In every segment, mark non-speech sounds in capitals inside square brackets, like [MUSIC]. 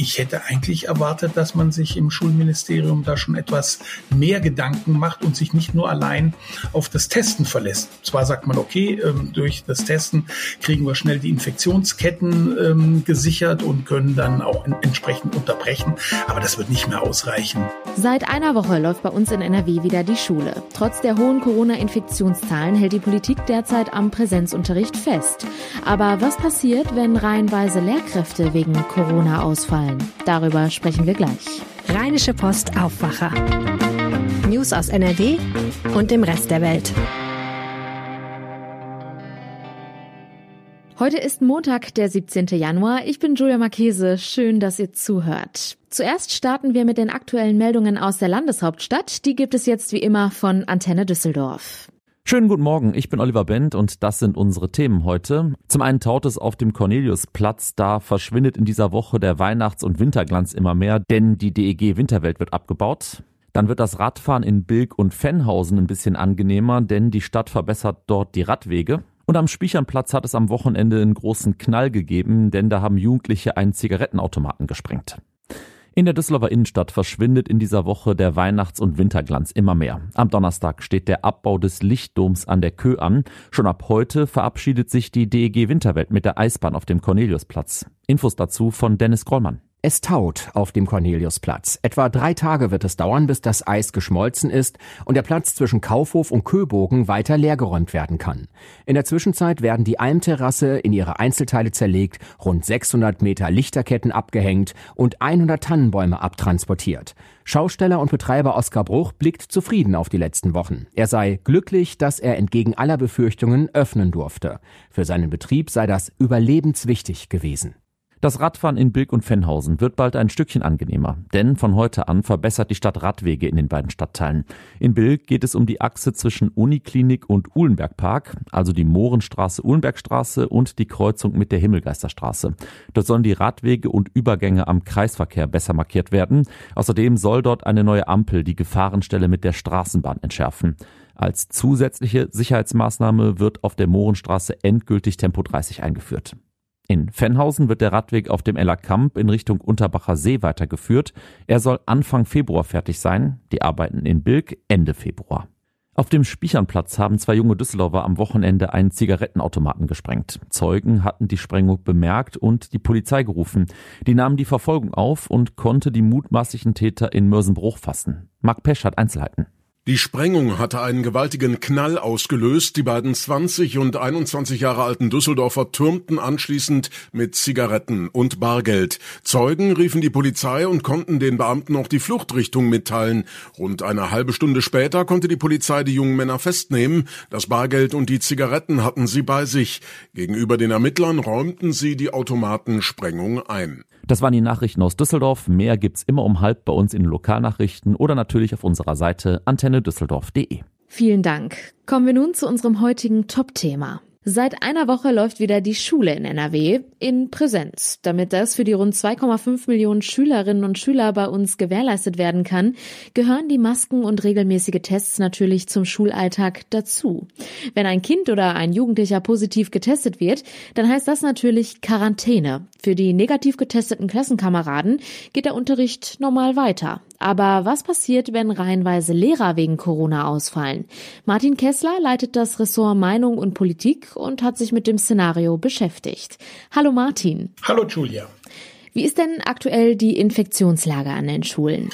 ich hätte eigentlich erwartet, dass man sich im Schulministerium da schon etwas mehr Gedanken macht und sich nicht nur allein auf das Testen verlässt. Zwar sagt man, okay, ähm, durch das Testen kriegen wir schnell die Infektionsketten ähm, gesichert und können dann auch entsprechend unterbrechen, aber das wird nicht mehr ausreichen. Seit einer Woche läuft bei uns in NRW wieder die Schule. Trotz der hohen Corona-Infektionszahlen hält die Politik derzeit am Präsenzunterricht fest. Aber was passiert, wenn reihenweise Lehrkräfte wegen Corona ausfallen? Zahlen. Darüber sprechen wir gleich. Rheinische Post Aufwacher. News aus NRW und dem Rest der Welt. Heute ist Montag, der 17. Januar. Ich bin Julia Marchese. Schön, dass ihr zuhört. Zuerst starten wir mit den aktuellen Meldungen aus der Landeshauptstadt. Die gibt es jetzt wie immer von Antenne Düsseldorf. Schönen guten Morgen, ich bin Oliver Bent und das sind unsere Themen heute. Zum einen taut es auf dem Corneliusplatz, da verschwindet in dieser Woche der Weihnachts- und Winterglanz immer mehr, denn die DEG Winterwelt wird abgebaut. Dann wird das Radfahren in Bilk und Fennhausen ein bisschen angenehmer, denn die Stadt verbessert dort die Radwege. Und am Spichernplatz hat es am Wochenende einen großen Knall gegeben, denn da haben Jugendliche einen Zigarettenautomaten gesprengt. In der Düsseldorfer Innenstadt verschwindet in dieser Woche der Weihnachts- und Winterglanz immer mehr. Am Donnerstag steht der Abbau des Lichtdoms an der Kö an. Schon ab heute verabschiedet sich die DEG Winterwelt mit der Eisbahn auf dem Corneliusplatz. Infos dazu von Dennis Grollmann. Es taut auf dem Corneliusplatz. Etwa drei Tage wird es dauern, bis das Eis geschmolzen ist und der Platz zwischen Kaufhof und Köbogen weiter leergeräumt werden kann. In der Zwischenzeit werden die Almterrasse in ihre Einzelteile zerlegt, rund 600 Meter Lichterketten abgehängt und 100 Tannenbäume abtransportiert. Schausteller und Betreiber Oskar Bruch blickt zufrieden auf die letzten Wochen. Er sei glücklich, dass er entgegen aller Befürchtungen öffnen durfte. Für seinen Betrieb sei das überlebenswichtig gewesen. Das Radfahren in Bilk und Fennhausen wird bald ein Stückchen angenehmer, denn von heute an verbessert die Stadt Radwege in den beiden Stadtteilen. In Bilk geht es um die Achse zwischen Uniklinik und Uhlenbergpark, also die Mohrenstraße, Uhlenbergstraße und die Kreuzung mit der Himmelgeisterstraße. Dort sollen die Radwege und Übergänge am Kreisverkehr besser markiert werden. Außerdem soll dort eine neue Ampel die Gefahrenstelle mit der Straßenbahn entschärfen. Als zusätzliche Sicherheitsmaßnahme wird auf der Mohrenstraße endgültig Tempo 30 eingeführt. In Fennhausen wird der Radweg auf dem Eller Kamp in Richtung Unterbacher See weitergeführt. Er soll Anfang Februar fertig sein. Die Arbeiten in Bilk Ende Februar. Auf dem Spichernplatz haben zwei junge Düsseldorfer am Wochenende einen Zigarettenautomaten gesprengt. Zeugen hatten die Sprengung bemerkt und die Polizei gerufen. Die nahmen die Verfolgung auf und konnte die mutmaßlichen Täter in Mörsenbruch fassen. Marc Pesch hat Einzelheiten. Die Sprengung hatte einen gewaltigen Knall ausgelöst. Die beiden 20 und 21 Jahre alten Düsseldorfer türmten anschließend mit Zigaretten und Bargeld. Zeugen riefen die Polizei und konnten den Beamten auch die Fluchtrichtung mitteilen. Rund eine halbe Stunde später konnte die Polizei die jungen Männer festnehmen. Das Bargeld und die Zigaretten hatten sie bei sich. Gegenüber den Ermittlern räumten sie die Automatensprengung ein. Das waren die Nachrichten aus Düsseldorf. Mehr gibt's immer um halb bei uns in den Lokalnachrichten oder natürlich auf unserer Seite antennedüsseldorf.de. Vielen Dank. Kommen wir nun zu unserem heutigen Top-Thema. Seit einer Woche läuft wieder die Schule in NRW in Präsenz. Damit das für die rund 2,5 Millionen Schülerinnen und Schüler bei uns gewährleistet werden kann, gehören die Masken und regelmäßige Tests natürlich zum Schulalltag dazu. Wenn ein Kind oder ein Jugendlicher positiv getestet wird, dann heißt das natürlich Quarantäne. Für die negativ getesteten Klassenkameraden geht der Unterricht normal weiter. Aber was passiert, wenn reihenweise Lehrer wegen Corona ausfallen? Martin Kessler leitet das Ressort Meinung und Politik und hat sich mit dem Szenario beschäftigt. Hallo Martin. Hallo Julia. Wie ist denn aktuell die Infektionslage an den Schulen?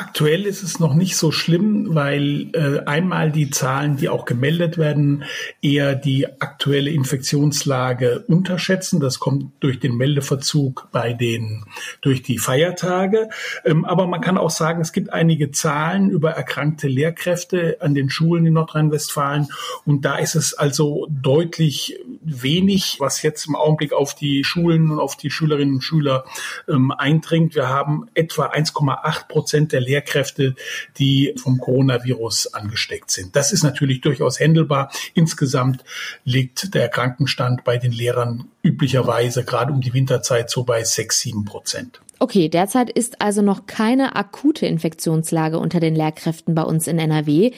Aktuell ist es noch nicht so schlimm, weil äh, einmal die Zahlen, die auch gemeldet werden, eher die aktuelle Infektionslage unterschätzen. Das kommt durch den Meldeverzug bei den durch die Feiertage. Ähm, aber man kann auch sagen, es gibt einige Zahlen über erkrankte Lehrkräfte an den Schulen in Nordrhein-Westfalen und da ist es also deutlich wenig, was jetzt im Augenblick auf die Schulen und auf die Schülerinnen und Schüler ähm, eindringt. Wir haben etwa 1,8 Prozent der Lehrkräfte, die vom Coronavirus angesteckt sind. Das ist natürlich durchaus händelbar. Insgesamt liegt der Krankenstand bei den Lehrern üblicherweise gerade um die Winterzeit so bei 6, 7 Prozent. Okay, derzeit ist also noch keine akute Infektionslage unter den Lehrkräften bei uns in NRW.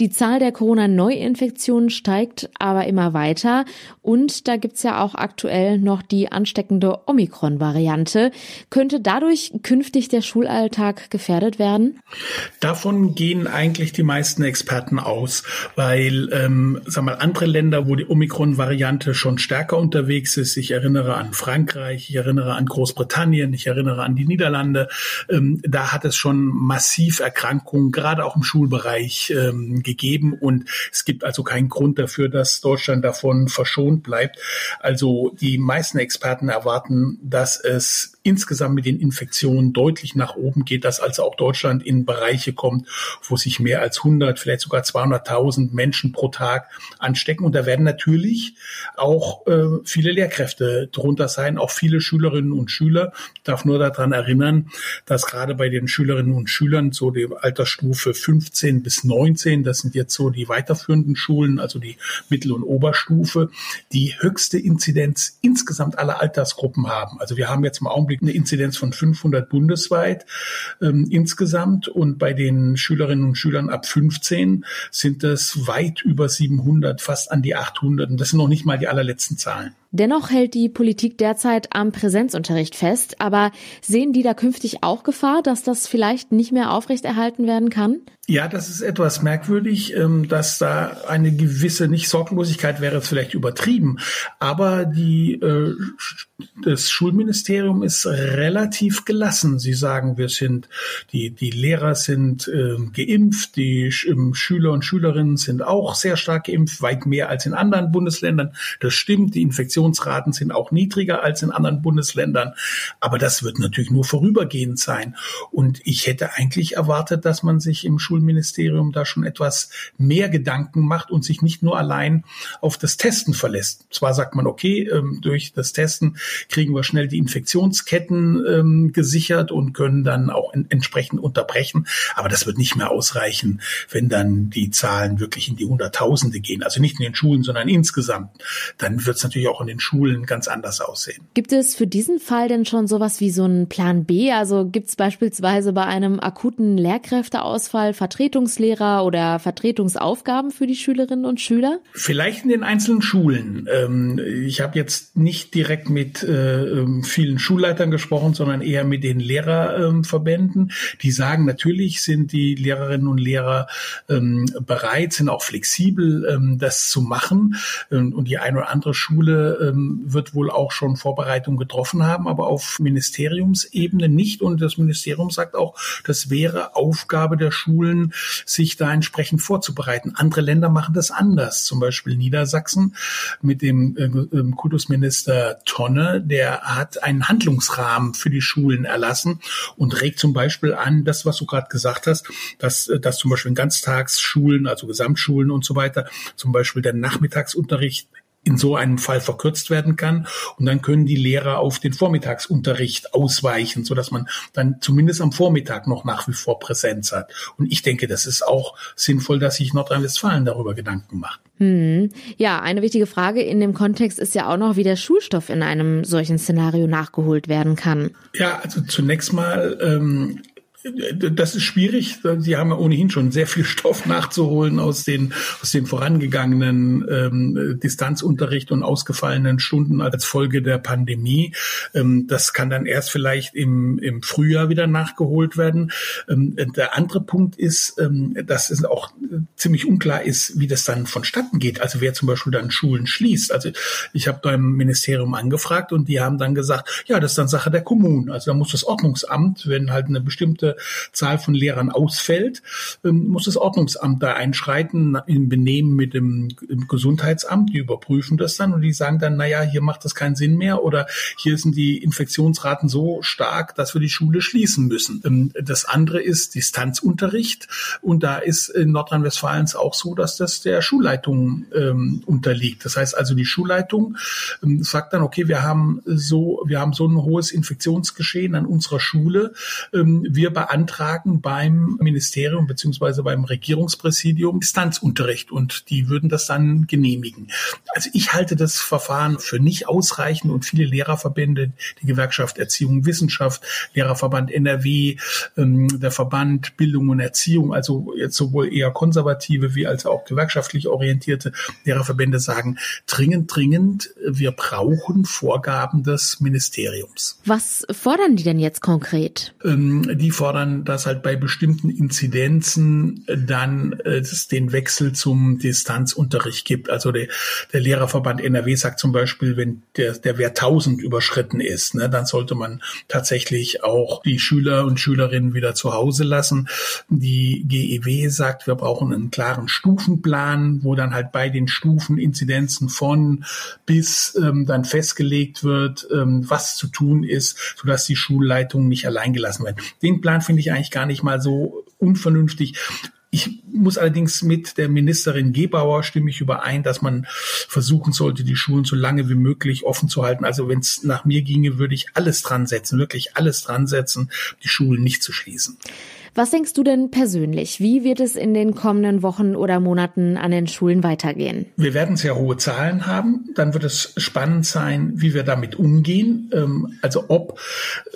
Die Zahl der Corona-Neuinfektionen steigt aber immer weiter und da gibt's ja auch aktuell noch die ansteckende Omikron-Variante. Könnte dadurch künftig der Schulalltag gefährdet werden? Davon gehen eigentlich die meisten Experten aus, weil ähm, sag mal, andere Länder, wo die Omikron-Variante schon stärker unterwegs ist, ich erinnere an Frankreich, ich erinnere an Großbritannien, ich erinnere an die Niederlande. Ähm, da hat es schon massiv Erkrankungen, gerade auch im Schulbereich, ähm, gegeben. Und es gibt also keinen Grund dafür, dass Deutschland davon verschont bleibt. Also die meisten Experten erwarten, dass es insgesamt mit den Infektionen deutlich nach oben geht, dass also auch Deutschland in Bereiche kommt, wo sich mehr als 100, vielleicht sogar 200.000 Menschen pro Tag anstecken. Und da werden natürlich auch äh, viele Lehrkräfte drunter sein, auch viele Schülerinnen und Schüler. Ich darf nur daran erinnern, dass gerade bei den Schülerinnen und Schülern so die Altersstufe 15 bis 19, das sind jetzt so die weiterführenden Schulen, also die Mittel- und Oberstufe, die höchste Inzidenz insgesamt aller Altersgruppen haben. Also wir haben jetzt im Augenblick eine Inzidenz von 500 bundesweit ähm, insgesamt und bei den Schülerinnen und Schülern ab 15 sind das weit über 700, fast an die 800 und das sind noch nicht mal die allerletzten Zahlen. Dennoch hält die Politik derzeit am Präsenzunterricht fest. Aber sehen die da künftig auch Gefahr, dass das vielleicht nicht mehr aufrechterhalten werden kann? Ja, das ist etwas merkwürdig, ähm, dass da eine gewisse, nicht Sorglosigkeit wäre es vielleicht übertrieben, aber die, äh, das Schulministerium ist relativ gelassen. Sie sagen, wir sind, die, die Lehrer sind äh, geimpft, die ähm, Schüler und Schülerinnen sind auch sehr stark geimpft, weit mehr als in anderen Bundesländern. Das stimmt, die Infektionsraten sind auch niedriger als in anderen Bundesländern, aber das wird natürlich nur vorübergehend sein. Und ich hätte eigentlich erwartet, dass man sich im Schul Schulministerium da schon etwas mehr Gedanken macht und sich nicht nur allein auf das Testen verlässt. Zwar sagt man, okay, ähm, durch das Testen kriegen wir schnell die Infektionsketten ähm, gesichert und können dann auch entsprechend unterbrechen, aber das wird nicht mehr ausreichen, wenn dann die Zahlen wirklich in die Hunderttausende gehen. Also nicht in den Schulen, sondern insgesamt. Dann wird es natürlich auch in den Schulen ganz anders aussehen. Gibt es für diesen Fall denn schon sowas wie so einen Plan B? Also gibt es beispielsweise bei einem akuten Lehrkräfteausfall Vertretungslehrer oder Vertretungsaufgaben für die Schülerinnen und Schüler? Vielleicht in den einzelnen Schulen. Ähm, ich habe jetzt nicht direkt mit äh, ähm, vielen Schulleitern gesprochen, sondern eher mit den Lehrerverbänden. Die sagen, natürlich sind die Lehrerinnen und Lehrer ähm, bereit, sind auch flexibel, das zu machen. Und die eine oder andere Schule wird wohl auch schon Vorbereitungen getroffen haben, aber auf Ministeriumsebene nicht. Und das Ministerium sagt auch, das wäre Aufgabe der Schulen, Schulen, sich da entsprechend vorzubereiten. Andere Länder machen das anders. Zum Beispiel Niedersachsen mit dem äh, ähm, Kultusminister Tonne, der hat einen Handlungsrahmen für die Schulen erlassen und regt zum Beispiel an, das, was du gerade gesagt hast, dass, äh, dass zum Beispiel in Ganztagsschulen, also Gesamtschulen und so weiter, zum Beispiel der Nachmittagsunterricht in so einem Fall verkürzt werden kann. Und dann können die Lehrer auf den Vormittagsunterricht ausweichen, so dass man dann zumindest am Vormittag noch nach wie vor Präsenz hat. Und ich denke, das ist auch sinnvoll, dass sich Nordrhein-Westfalen darüber Gedanken macht. Hm. Ja, eine wichtige Frage in dem Kontext ist ja auch noch, wie der Schulstoff in einem solchen Szenario nachgeholt werden kann. Ja, also zunächst mal ähm, das ist schwierig. Sie haben ja ohnehin schon sehr viel Stoff nachzuholen aus den, aus den vorangegangenen ähm, Distanzunterricht und ausgefallenen Stunden als Folge der Pandemie. Ähm, das kann dann erst vielleicht im, im Frühjahr wieder nachgeholt werden. Ähm, der andere Punkt ist, ähm, dass es auch ziemlich unklar ist, wie das dann vonstatten geht. Also wer zum Beispiel dann Schulen schließt. Also ich habe beim Ministerium angefragt und die haben dann gesagt, ja, das ist dann Sache der Kommunen. Also da muss das Ordnungsamt, wenn halt eine bestimmte Zahl von Lehrern ausfällt, ähm, muss das Ordnungsamt da einschreiten im Benehmen mit dem Gesundheitsamt. Die überprüfen das dann und die sagen dann, naja, hier macht das keinen Sinn mehr oder hier sind die Infektionsraten so stark, dass wir die Schule schließen müssen. Ähm, das andere ist Distanzunterricht und da ist in Nordrhein-Westfalen auch so, dass das der Schulleitung ähm, unterliegt. Das heißt also, die Schulleitung ähm, sagt dann, okay, wir haben so, wir haben so ein hohes Infektionsgeschehen an unserer Schule. Ähm, wir beantragen beim Ministerium beziehungsweise beim Regierungspräsidium Distanzunterricht und die würden das dann genehmigen. Also ich halte das Verfahren für nicht ausreichend und viele Lehrerverbände, die Gewerkschaft Erziehung und Wissenschaft, Lehrerverband NRW, ähm, der Verband Bildung und Erziehung, also jetzt sowohl eher konservative wie als auch gewerkschaftlich orientierte Lehrerverbände sagen, dringend, dringend, wir brauchen Vorgaben des Ministeriums. Was fordern die denn jetzt konkret? Ähm, die fordern, dass halt bei bestimmten Inzidenzen dann äh, es den Wechsel zum Distanzunterricht gibt. Also der, der Lehrerverband NRW sagt zum Beispiel, wenn der, der Wert 1000 überschritten ist, ne, dann sollte man tatsächlich auch die Schüler und Schülerinnen wieder zu Hause lassen. Die GEW sagt, wir brauchen einen klaren Stufenplan, wo dann halt bei den Stufen Inzidenzen von bis ähm, dann festgelegt wird, ähm, was zu tun ist, sodass die Schulleitungen nicht allein gelassen werden. Den Plan finde ich eigentlich gar nicht mal so unvernünftig. Ich muss allerdings mit der Ministerin Gebauer stimme ich überein, dass man versuchen sollte, die Schulen so lange wie möglich offen zu halten. Also wenn es nach mir ginge, würde ich alles dran setzen, wirklich alles dran setzen, die Schulen nicht zu schließen. Was denkst du denn persönlich? Wie wird es in den kommenden Wochen oder Monaten an den Schulen weitergehen? Wir werden sehr hohe Zahlen haben. Dann wird es spannend sein, wie wir damit umgehen. Ähm, also ob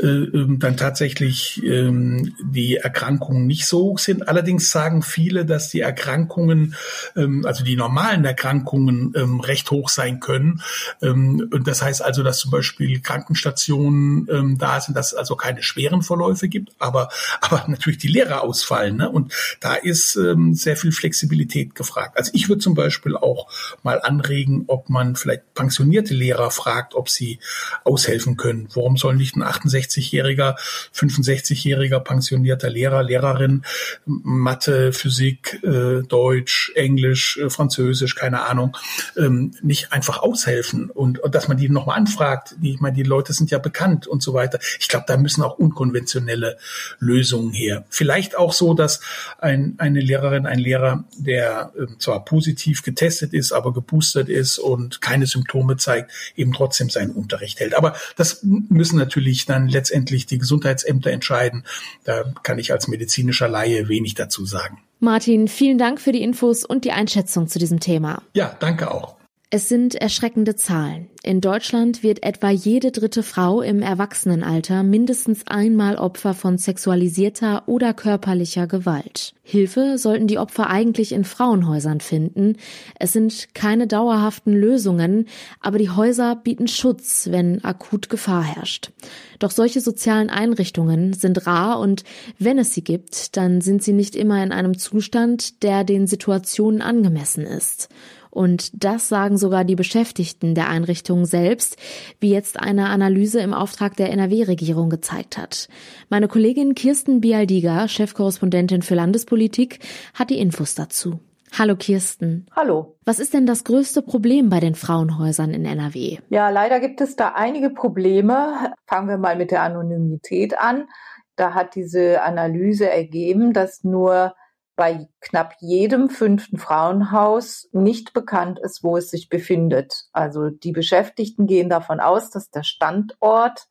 äh, ähm, dann tatsächlich ähm, die Erkrankungen nicht so hoch sind. Allerdings sagen viele, dass die Erkrankungen, also die normalen Erkrankungen recht hoch sein können. Das heißt also, dass zum Beispiel Krankenstationen da sind, dass es also keine schweren Verläufe gibt, aber, aber natürlich die Lehrer ausfallen. Ne? Und da ist ähm, sehr viel Flexibilität gefragt. Also ich würde zum Beispiel auch mal anregen, ob man vielleicht pensionierte Lehrer fragt, ob sie aushelfen können. Warum soll nicht ein 68-jähriger, 65-jähriger pensionierter Lehrer, Lehrerin Mathe, Physik, äh, Deutsch, Englisch, äh, Französisch, keine Ahnung, ähm, nicht einfach aushelfen und, und dass man die nochmal anfragt. Die, ich meine, die Leute sind ja bekannt und so weiter. Ich glaube, da müssen auch unkonventionelle Lösungen her. Vielleicht auch so, dass ein, eine Lehrerin, ein Lehrer, der äh, zwar positiv getestet ist, aber geboostert ist und keine Symptome zeigt, eben trotzdem seinen Unterricht hält. Aber das müssen natürlich dann letztendlich die Gesundheitsämter entscheiden. Da kann ich als medizinischer Laie wenig dazu sagen. Martin, vielen Dank für die Infos und die Einschätzung zu diesem Thema. Ja, danke auch. Es sind erschreckende Zahlen. In Deutschland wird etwa jede dritte Frau im Erwachsenenalter mindestens einmal Opfer von sexualisierter oder körperlicher Gewalt. Hilfe sollten die Opfer eigentlich in Frauenhäusern finden. Es sind keine dauerhaften Lösungen, aber die Häuser bieten Schutz, wenn akut Gefahr herrscht. Doch solche sozialen Einrichtungen sind rar und wenn es sie gibt, dann sind sie nicht immer in einem Zustand, der den Situationen angemessen ist. Und das sagen sogar die Beschäftigten der Einrichtung selbst, wie jetzt eine Analyse im Auftrag der NRW-Regierung gezeigt hat. Meine Kollegin Kirsten Bialdiga, Chefkorrespondentin für Landespolitik, hat die Infos dazu. Hallo Kirsten. Hallo. Was ist denn das größte Problem bei den Frauenhäusern in NRW? Ja, leider gibt es da einige Probleme. Fangen wir mal mit der Anonymität an. Da hat diese Analyse ergeben, dass nur bei knapp jedem fünften Frauenhaus nicht bekannt ist, wo es sich befindet. Also die Beschäftigten gehen davon aus, dass der Standort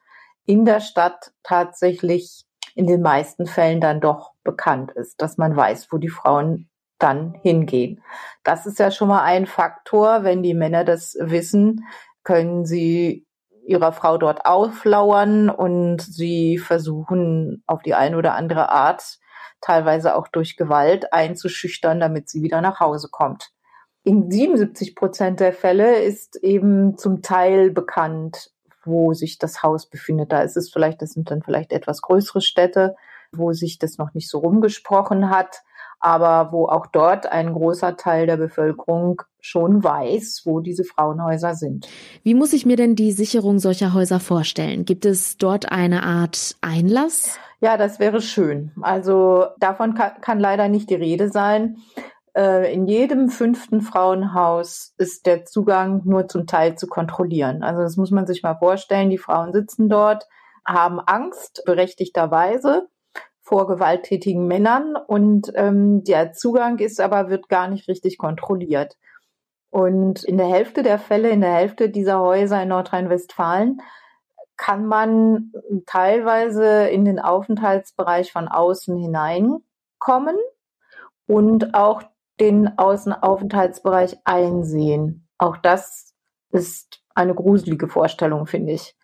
in der Stadt tatsächlich in den meisten Fällen dann doch bekannt ist, dass man weiß, wo die Frauen dann hingehen. Das ist ja schon mal ein Faktor. Wenn die Männer das wissen, können sie ihrer Frau dort auflauern und sie versuchen auf die eine oder andere Art teilweise auch durch Gewalt einzuschüchtern, damit sie wieder nach Hause kommt. In 77 Prozent der Fälle ist eben zum Teil bekannt, wo sich das Haus befindet. Da ist es vielleicht, das sind dann vielleicht etwas größere Städte, wo sich das noch nicht so rumgesprochen hat, aber wo auch dort ein großer Teil der Bevölkerung schon weiß, wo diese Frauenhäuser sind. Wie muss ich mir denn die Sicherung solcher Häuser vorstellen? Gibt es dort eine Art Einlass? Ja, das wäre schön. Also davon kann, kann leider nicht die Rede sein. Äh, in jedem fünften Frauenhaus ist der Zugang nur zum Teil zu kontrollieren. Also das muss man sich mal vorstellen. Die Frauen sitzen dort, haben Angst, berechtigterweise, vor gewalttätigen Männern und ähm, der Zugang ist aber, wird gar nicht richtig kontrolliert. Und in der Hälfte der Fälle, in der Hälfte dieser Häuser in Nordrhein-Westfalen, kann man teilweise in den Aufenthaltsbereich von außen hineinkommen und auch den Außenaufenthaltsbereich einsehen. Auch das ist eine gruselige Vorstellung, finde ich.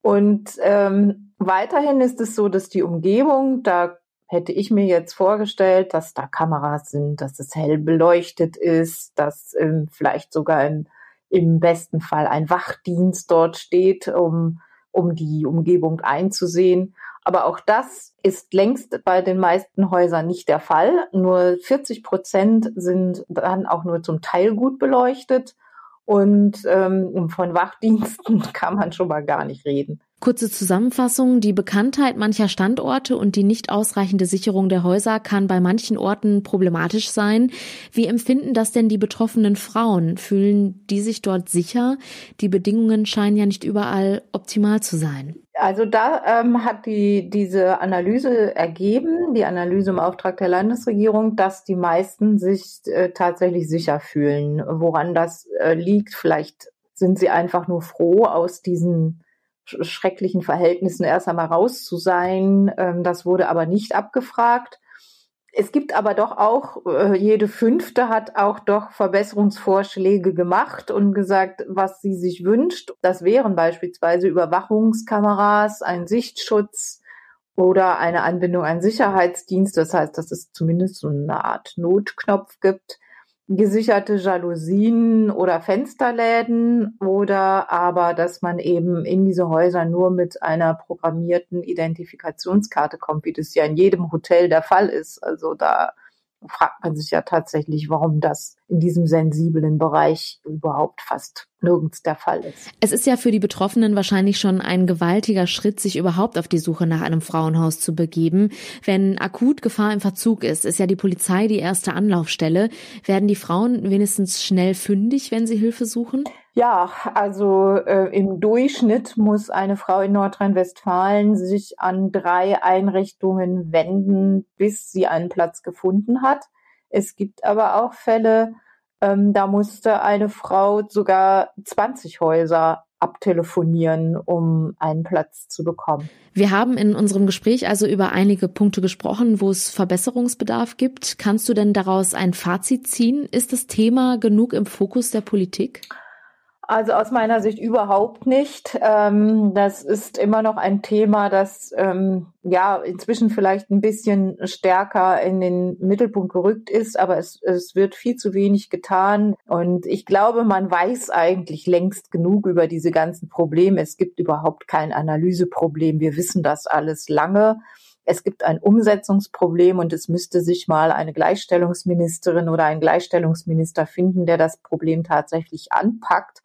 Und ähm, weiterhin ist es so, dass die Umgebung, da hätte ich mir jetzt vorgestellt, dass da Kameras sind, dass es hell beleuchtet ist, dass ähm, vielleicht sogar im, im besten Fall ein Wachdienst dort steht, um, um die Umgebung einzusehen. Aber auch das ist längst bei den meisten Häusern nicht der Fall. Nur 40 Prozent sind dann auch nur zum Teil gut beleuchtet. Und ähm, von Wachdiensten [LAUGHS] kann man schon mal gar nicht reden. Kurze Zusammenfassung. Die Bekanntheit mancher Standorte und die nicht ausreichende Sicherung der Häuser kann bei manchen Orten problematisch sein. Wie empfinden das denn die betroffenen Frauen? Fühlen die sich dort sicher? Die Bedingungen scheinen ja nicht überall optimal zu sein. Also da ähm, hat die, diese Analyse ergeben, die Analyse im Auftrag der Landesregierung, dass die meisten sich äh, tatsächlich sicher fühlen. Woran das äh, liegt, vielleicht sind sie einfach nur froh, aus diesen schrecklichen Verhältnissen erst einmal raus zu sein. Ähm, das wurde aber nicht abgefragt. Es gibt aber doch auch, äh, jede fünfte hat auch doch Verbesserungsvorschläge gemacht und gesagt, was sie sich wünscht. Das wären beispielsweise Überwachungskameras, ein Sichtschutz oder eine Anbindung an Sicherheitsdienst. Das heißt, dass es zumindest so eine Art Notknopf gibt gesicherte Jalousien oder Fensterläden oder aber, dass man eben in diese Häuser nur mit einer programmierten Identifikationskarte kommt, wie das ja in jedem Hotel der Fall ist. Also da fragt man sich ja tatsächlich, warum das in diesem sensiblen Bereich überhaupt fast nirgends der Fall ist. Es ist ja für die Betroffenen wahrscheinlich schon ein gewaltiger Schritt, sich überhaupt auf die Suche nach einem Frauenhaus zu begeben. Wenn akut Gefahr im Verzug ist, ist ja die Polizei die erste Anlaufstelle. Werden die Frauen wenigstens schnell fündig, wenn sie Hilfe suchen? Ja, also äh, im Durchschnitt muss eine Frau in Nordrhein-Westfalen sich an drei Einrichtungen wenden, bis sie einen Platz gefunden hat. Es gibt aber auch Fälle, ähm, da musste eine Frau sogar 20 Häuser abtelefonieren, um einen Platz zu bekommen. Wir haben in unserem Gespräch also über einige Punkte gesprochen, wo es Verbesserungsbedarf gibt. Kannst du denn daraus ein Fazit ziehen? Ist das Thema genug im Fokus der Politik? Also aus meiner Sicht überhaupt nicht. Ähm, das ist immer noch ein Thema, das ähm, ja inzwischen vielleicht ein bisschen stärker in den Mittelpunkt gerückt ist, aber es, es wird viel zu wenig getan. Und ich glaube, man weiß eigentlich längst genug über diese ganzen Probleme. Es gibt überhaupt kein Analyseproblem. Wir wissen das alles lange es gibt ein Umsetzungsproblem und es müsste sich mal eine Gleichstellungsministerin oder ein Gleichstellungsminister finden, der das Problem tatsächlich anpackt.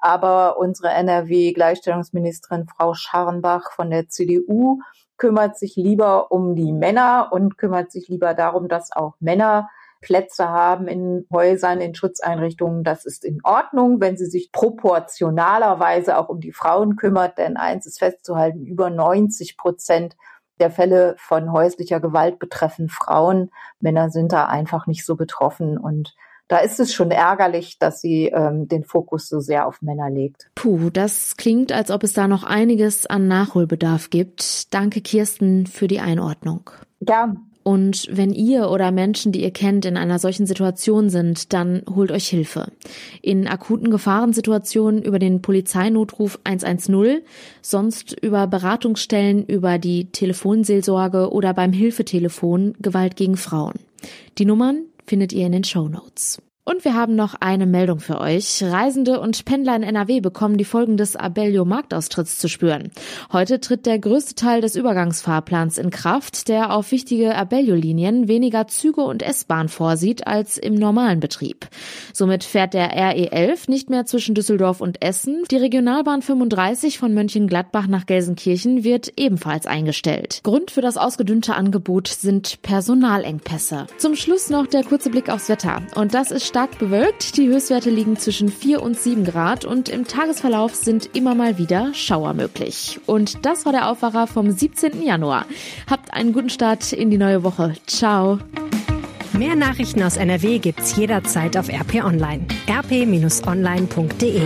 Aber unsere NRW-Gleichstellungsministerin Frau Scharrenbach von der CDU kümmert sich lieber um die Männer und kümmert sich lieber darum, dass auch Männer Plätze haben in Häusern, in Schutzeinrichtungen. Das ist in Ordnung, wenn sie sich proportionalerweise auch um die Frauen kümmert. Denn eins ist festzuhalten, über 90 Prozent der Fälle von häuslicher Gewalt betreffen Frauen. Männer sind da einfach nicht so betroffen und da ist es schon ärgerlich, dass sie ähm, den Fokus so sehr auf Männer legt. Puh, das klingt, als ob es da noch einiges an Nachholbedarf gibt. Danke, Kirsten, für die Einordnung. Ja, und wenn ihr oder Menschen, die ihr kennt, in einer solchen Situation sind, dann holt euch Hilfe. In akuten Gefahrensituationen über den Polizeinotruf 110, sonst über Beratungsstellen, über die Telefonseelsorge oder beim Hilfetelefon Gewalt gegen Frauen. Die Nummern findet ihr in den Show Notes. Und wir haben noch eine Meldung für euch. Reisende und Pendler in NRW bekommen die Folgen des Abellio-Marktaustritts zu spüren. Heute tritt der größte Teil des Übergangsfahrplans in Kraft, der auf wichtige Abellio-Linien weniger Züge und S-Bahn vorsieht als im normalen Betrieb. Somit fährt der RE11 nicht mehr zwischen Düsseldorf und Essen. Die Regionalbahn 35 von Mönchengladbach nach Gelsenkirchen wird ebenfalls eingestellt. Grund für das ausgedünnte Angebot sind Personalengpässe. Zum Schluss noch der kurze Blick aufs Wetter. Und das ist stark bewölkt. Die Höchstwerte liegen zwischen 4 und 7 Grad und im Tagesverlauf sind immer mal wieder Schauer möglich. Und das war der Aufwacher vom 17. Januar. Habt einen guten Start in die neue Woche. Ciao. Mehr Nachrichten aus NRW gibt's jederzeit auf RP Online. rp-online.de